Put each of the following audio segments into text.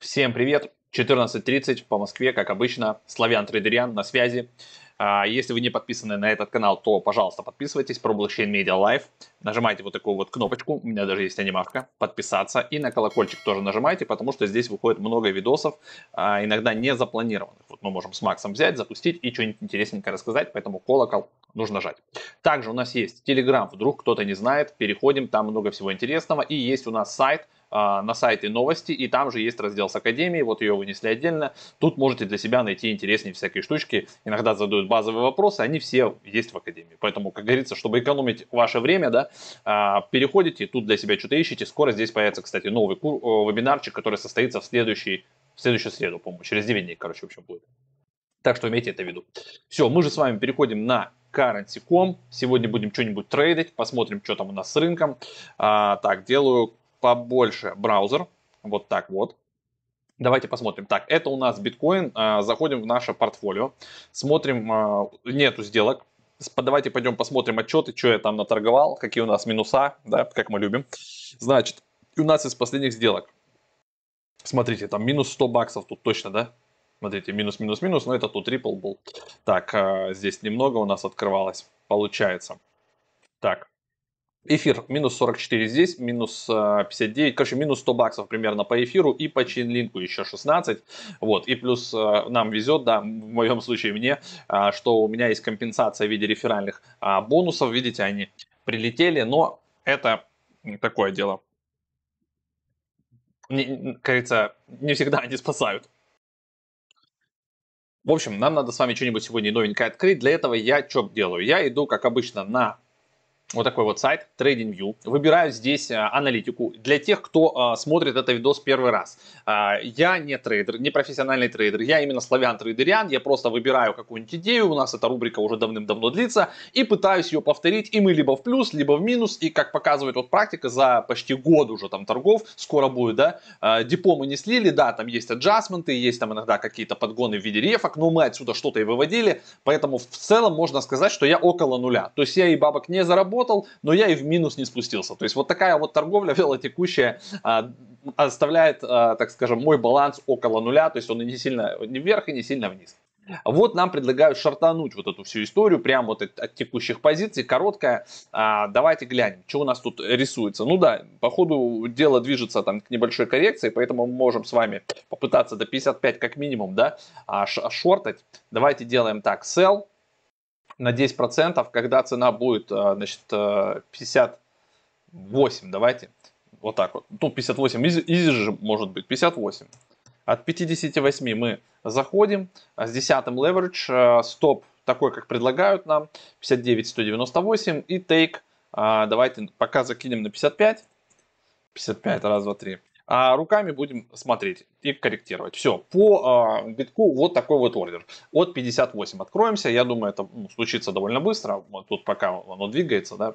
Всем привет! 14.30 по Москве, как обычно, Славян Трейдериан на связи. А, если вы не подписаны на этот канал, то, пожалуйста, подписывайтесь про Blockchain Media Live. Нажимайте вот такую вот кнопочку, у меня даже есть анимашка, подписаться. И на колокольчик тоже нажимайте, потому что здесь выходит много видосов, а, иногда не запланированных. Вот мы можем с Максом взять, запустить и что-нибудь интересненькое рассказать, поэтому колокол нужно жать. Также у нас есть Telegram, вдруг кто-то не знает, переходим, там много всего интересного. И есть у нас сайт – на сайте новости, и там же есть раздел с Академией, вот ее вынесли отдельно. Тут можете для себя найти интереснее всякие штучки. Иногда задают базовые вопросы, они все есть в Академии. Поэтому, как говорится, чтобы экономить ваше время, да, а, переходите, тут для себя что-то ищите. Скоро здесь появится, кстати, новый вебинарчик, который состоится в следующий в следующую среду, по-моему, через 9 дней, короче, в общем, будет. Так что имейте это в виду. Все, мы же с вами переходим на currency.com. Сегодня будем что-нибудь трейдить, посмотрим, что там у нас с рынком. А, так, делаю побольше браузер. Вот так вот. Давайте посмотрим. Так, это у нас биткоин. А, заходим в наше портфолио. Смотрим, а, нету сделок. Давайте пойдем посмотрим отчеты, что я там наторговал, какие у нас минуса, да, как мы любим. Значит, у нас из последних сделок. Смотрите, там минус 100 баксов тут точно, да? Смотрите, минус, минус, минус, но это тут Ripple был. Так, а, здесь немного у нас открывалось, получается. Так, Эфир минус 44 здесь, минус 59, короче, минус 100 баксов примерно по эфиру и по чейнлинку еще 16. Вот, и плюс э, нам везет, да, в моем случае мне, э, что у меня есть компенсация в виде реферальных бонусов, видите, они прилетели, но это такое дело. Не, кажется, не всегда они спасают. В общем, нам надо с вами что-нибудь сегодня новенькое открыть. Для этого я что делаю? Я иду, как обычно, на вот такой вот сайт TradingView. Выбираю здесь а, аналитику для тех, кто а, смотрит этот видос первый раз. А, я не трейдер, не профессиональный трейдер, я именно славян трейдериан. Я просто выбираю какую-нибудь идею, у нас эта рубрика уже давным-давно длится, и пытаюсь ее повторить, и мы либо в плюс, либо в минус. И как показывает вот практика, за почти год уже там торгов, скоро будет, да, депо мы не слили, да, там есть adjustment ы, есть там иногда какие-то подгоны в виде рефок, но мы отсюда что-то и выводили, поэтому в целом можно сказать, что я около нуля. То есть я и бабок не заработал, заработал, но я и в минус не спустился. То есть вот такая вот торговля вялотекущая а, оставляет, а, так скажем, мой баланс около нуля, то есть он и не сильно не вверх и не сильно вниз. Вот нам предлагают шартануть вот эту всю историю, прямо вот от, от текущих позиций, короткая. А, давайте глянем, что у нас тут рисуется. Ну да, по ходу дело движется там к небольшой коррекции, поэтому мы можем с вами попытаться до 55 как минимум, да, а, шортать. Давайте делаем так, sell, на 10%, когда цена будет, э, значит, 58, э, давайте, вот так вот. Ну, 58, изи же может быть, 58. От 58 мы заходим, а с 10 leverage, стоп такой, как предлагают нам, 59, 198 и take, давайте пока закинем на 55, 55, раз, два, три а руками будем смотреть и корректировать. Все, по э, битку вот такой вот ордер. От 58 откроемся, я думаю, это ну, случится довольно быстро, тут пока оно двигается, да,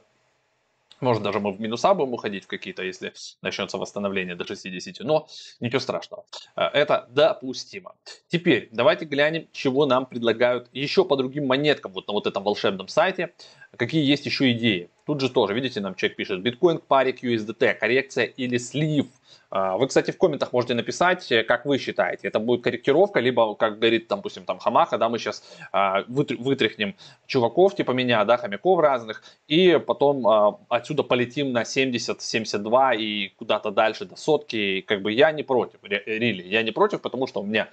может, даже мы в минуса будем уходить в какие-то, если начнется восстановление до 60, но ничего страшного. А, это допустимо. Теперь давайте глянем, чего нам предлагают еще по другим монеткам вот на вот этом волшебном сайте. Какие есть еще идеи. Тут же тоже, видите, нам человек пишет, биткоин к паре QSDT, коррекция или слив – а, вы, кстати, в комментах можете написать, э, как вы считаете, это будет корректировка, либо, как говорит, там, допустим, там Хамаха, да, мы сейчас а, вытряхнем чуваков типа меня, да, хомяков разных, и потом а, отсюда полетим на 70, 72 и куда-то дальше до сотки, и, как бы я не против, рили, я не против, потому что у меня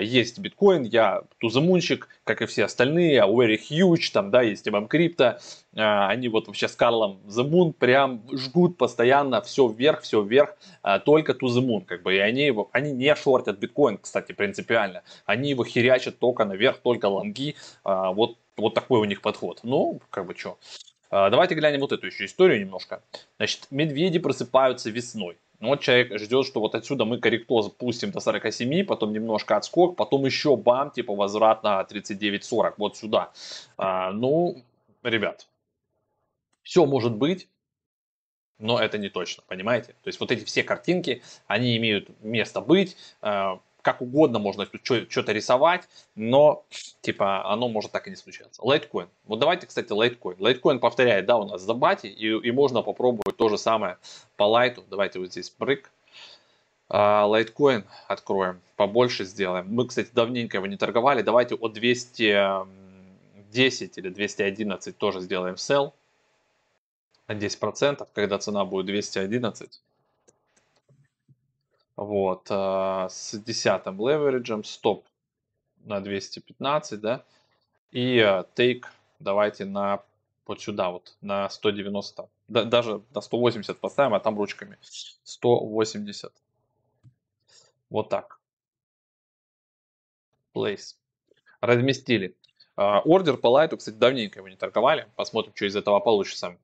есть биткоин, я туземунщик, как и все остальные, very huge, там, да, есть имам крипто, они вот вообще с Карлом The прям жгут постоянно все вверх, все вверх, только to the как бы, и они, его, они не шортят биткоин, кстати, принципиально, они его херячат только наверх, только лонги, а, вот, вот такой у них подход. Ну, как бы, что. А, давайте глянем вот эту еще историю немножко. Значит, медведи просыпаются весной. Ну, вот человек ждет, что вот отсюда мы корректоз пустим до 47, потом немножко отскок, потом еще бам, типа возврат на 39-40, вот сюда. А, ну, ребят, все может быть, но это не точно, понимаете? То есть вот эти все картинки, они имеют место быть, э, как угодно можно что-то рисовать, но типа оно может так и не случаться. Лайткоин. Вот давайте, кстати, лайткоин. Лайткоин повторяет, да, у нас за батей, и, и можно попробовать то же самое по лайту. Давайте вот здесь брык. А, лайткоин откроем, побольше сделаем. Мы, кстати, давненько его не торговали. Давайте от 210 или 211 тоже сделаем sell на 10%, когда цена будет 211. Вот, а, с 10 левериджем, стоп на 215, да, и take давайте на вот сюда вот, на 190, да, даже на 180 поставим, а там ручками 180. Вот так. Place. Разместили. А, ордер по лайту, кстати, давненько его не торговали. Посмотрим, что из этого получится.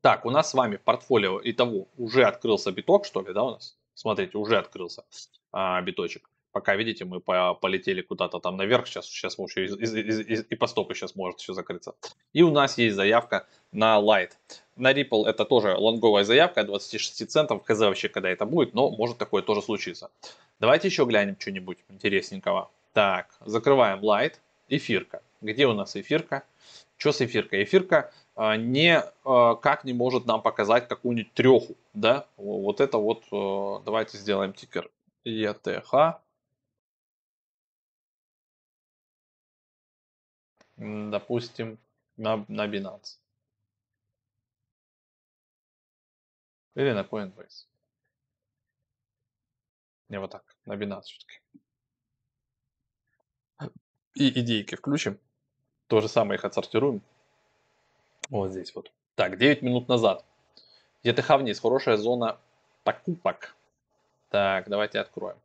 Так, у нас с вами в портфолио и того уже открылся биток, что ли, да, у нас? Смотрите, уже открылся а, биточек. Пока, видите, мы по полетели куда-то там наверх, сейчас, сейчас вообще из, из, из, из, и по стопу сейчас может все закрыться. И у нас есть заявка на Light. На Ripple это тоже лонговая заявка, 26 центов, хз вообще, когда это будет, но может такое тоже случиться. Давайте еще глянем что-нибудь интересненького. Так, закрываем Light, эфирка. Где у нас эфирка? Что с эфиркой? Эфирка не, а, как не может нам показать какую-нибудь треху, да? Вот это вот, а, давайте сделаем тикер ETH. Допустим, на, на Binance. Или на Coinbase. Не, вот так, на Binance все-таки. И идейки включим. То же самое их отсортируем. Вот здесь вот. Так, 9 минут назад. ЕТХ вниз. Хорошая зона покупок. Так, давайте откроем.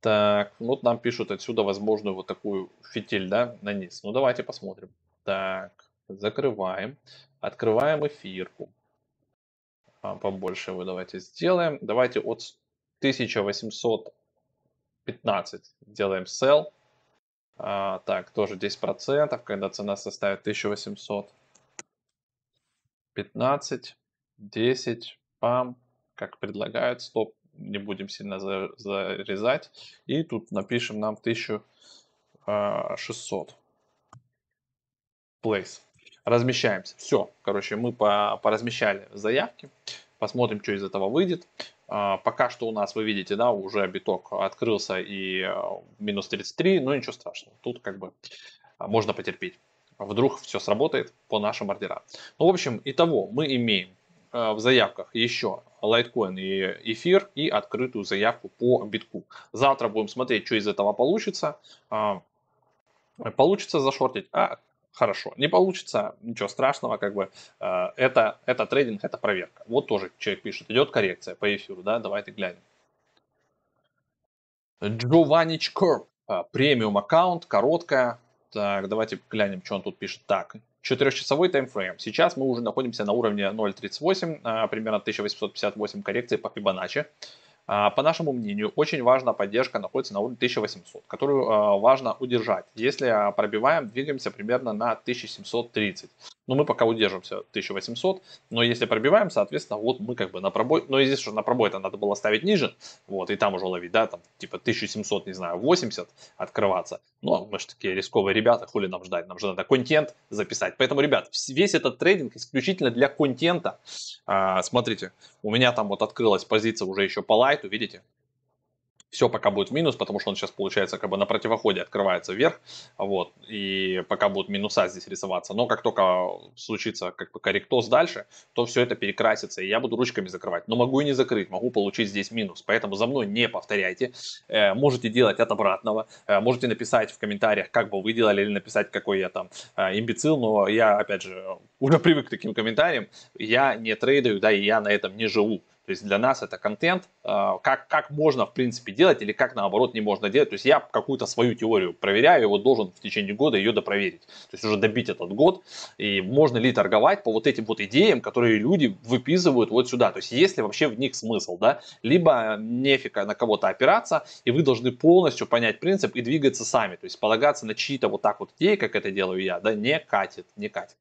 Так, вот нам пишут отсюда возможную вот такую фитиль, да, на низ. Ну, давайте посмотрим. Так, закрываем. Открываем эфирку. А, побольше его давайте сделаем. Давайте от 1815 делаем sell. А, так, тоже 10%, когда цена составит 1800. 15, 10, пам, как предлагают, стоп, не будем сильно за, зарезать. И тут напишем нам 1600. Place. Размещаемся. Все, короче, мы по, поразмещали заявки. Посмотрим, что из этого выйдет. А, пока что у нас, вы видите, да, уже биток открылся и а, минус 33, но ничего страшного. Тут как бы а, можно потерпеть. Вдруг все сработает по нашим ордерам. Ну, в общем, итого мы имеем в заявках еще Litecoin и эфир и открытую заявку по битку. Завтра будем смотреть, что из этого получится. Получится зашортить, а хорошо. Не получится, ничего страшного, как бы э, это, это трейдинг, это проверка. Вот тоже человек пишет, идет коррекция по эфиру, да, давайте глянем. Джованич Корп, э, премиум аккаунт, короткая. Так, давайте глянем, что он тут пишет. Так, четырехчасовой таймфрейм. Сейчас мы уже находимся на уровне 0.38, э, примерно 1858 коррекции по Fibonacci. А, по нашему мнению, очень важна поддержка находится на уровне 1800, которую а, важно удержать. Если а, пробиваем, двигаемся примерно на 1730. Но мы пока удержимся 1800, но если пробиваем, соответственно, вот мы как бы на пробой, но здесь уже на пробой это надо было ставить ниже, вот, и там уже ловить, да, там, типа 1700, не знаю, 80 открываться. Но мы же такие рисковые ребята, хули нам ждать, нам же надо контент записать. Поэтому, ребят, весь этот трейдинг исключительно для контента. А, смотрите, у меня там вот открылась позиция уже еще по лайту, видите, все пока будет минус, потому что он сейчас получается как бы на противоходе открывается вверх, вот, и пока будут минуса здесь рисоваться. Но как только случится как бы корректоз дальше, то все это перекрасится, и я буду ручками закрывать. Но могу и не закрыть, могу получить здесь минус, поэтому за мной не повторяйте. Э, можете делать от обратного, э, можете написать в комментариях, как бы вы делали, или написать, какой я там э, имбецил, но я, опять же, уже привык к таким комментариям, я не трейдаю, да, и я на этом не живу. То есть для нас это контент, а, как, как можно в принципе делать или как наоборот не можно делать. То есть я какую-то свою теорию проверяю, вот должен в течение года ее допроверить. То есть уже добить этот год. И можно ли торговать по вот этим вот идеям, которые люди выписывают вот сюда. То есть есть ли вообще в них смысл, да? Либо нефига на кого-то опираться, и вы должны полностью понять принцип и двигаться сами. То есть полагаться на чьи-то вот так вот идеи, как это делаю я, да, не катит, не катит.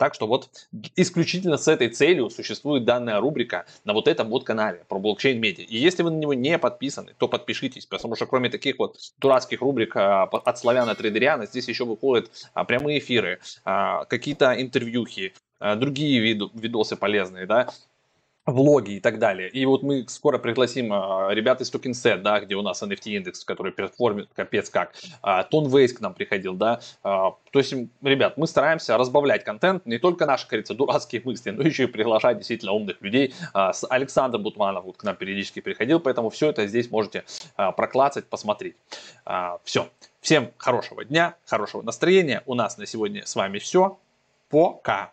Так что вот исключительно с этой целью существует данная рубрика на вот этом вот канале про блокчейн медиа. И если вы на него не подписаны, то подпишитесь, потому что кроме таких вот дурацких рубрик а, от славяна трейдериана, здесь еще выходят а, прямые эфиры, а, какие-то интервьюхи, другие видосы полезные, да, влоги и так далее. И вот мы скоро пригласим а, ребят из TokenSets, да, где у нас NFT индекс, который perform ит капец как. А, Tone Vays к нам приходил, да. А, то есть, ребят, мы стараемся разбавлять контент, не только наши, говорится, дурацкие мысли, но еще и приглашать действительно умных людей. А, с Александром Бутманов вот к нам периодически приходил, поэтому все это здесь можете а, проклацать, посмотреть. А, все. Всем хорошего дня, хорошего настроения. У нас на сегодня с вами все. Пока.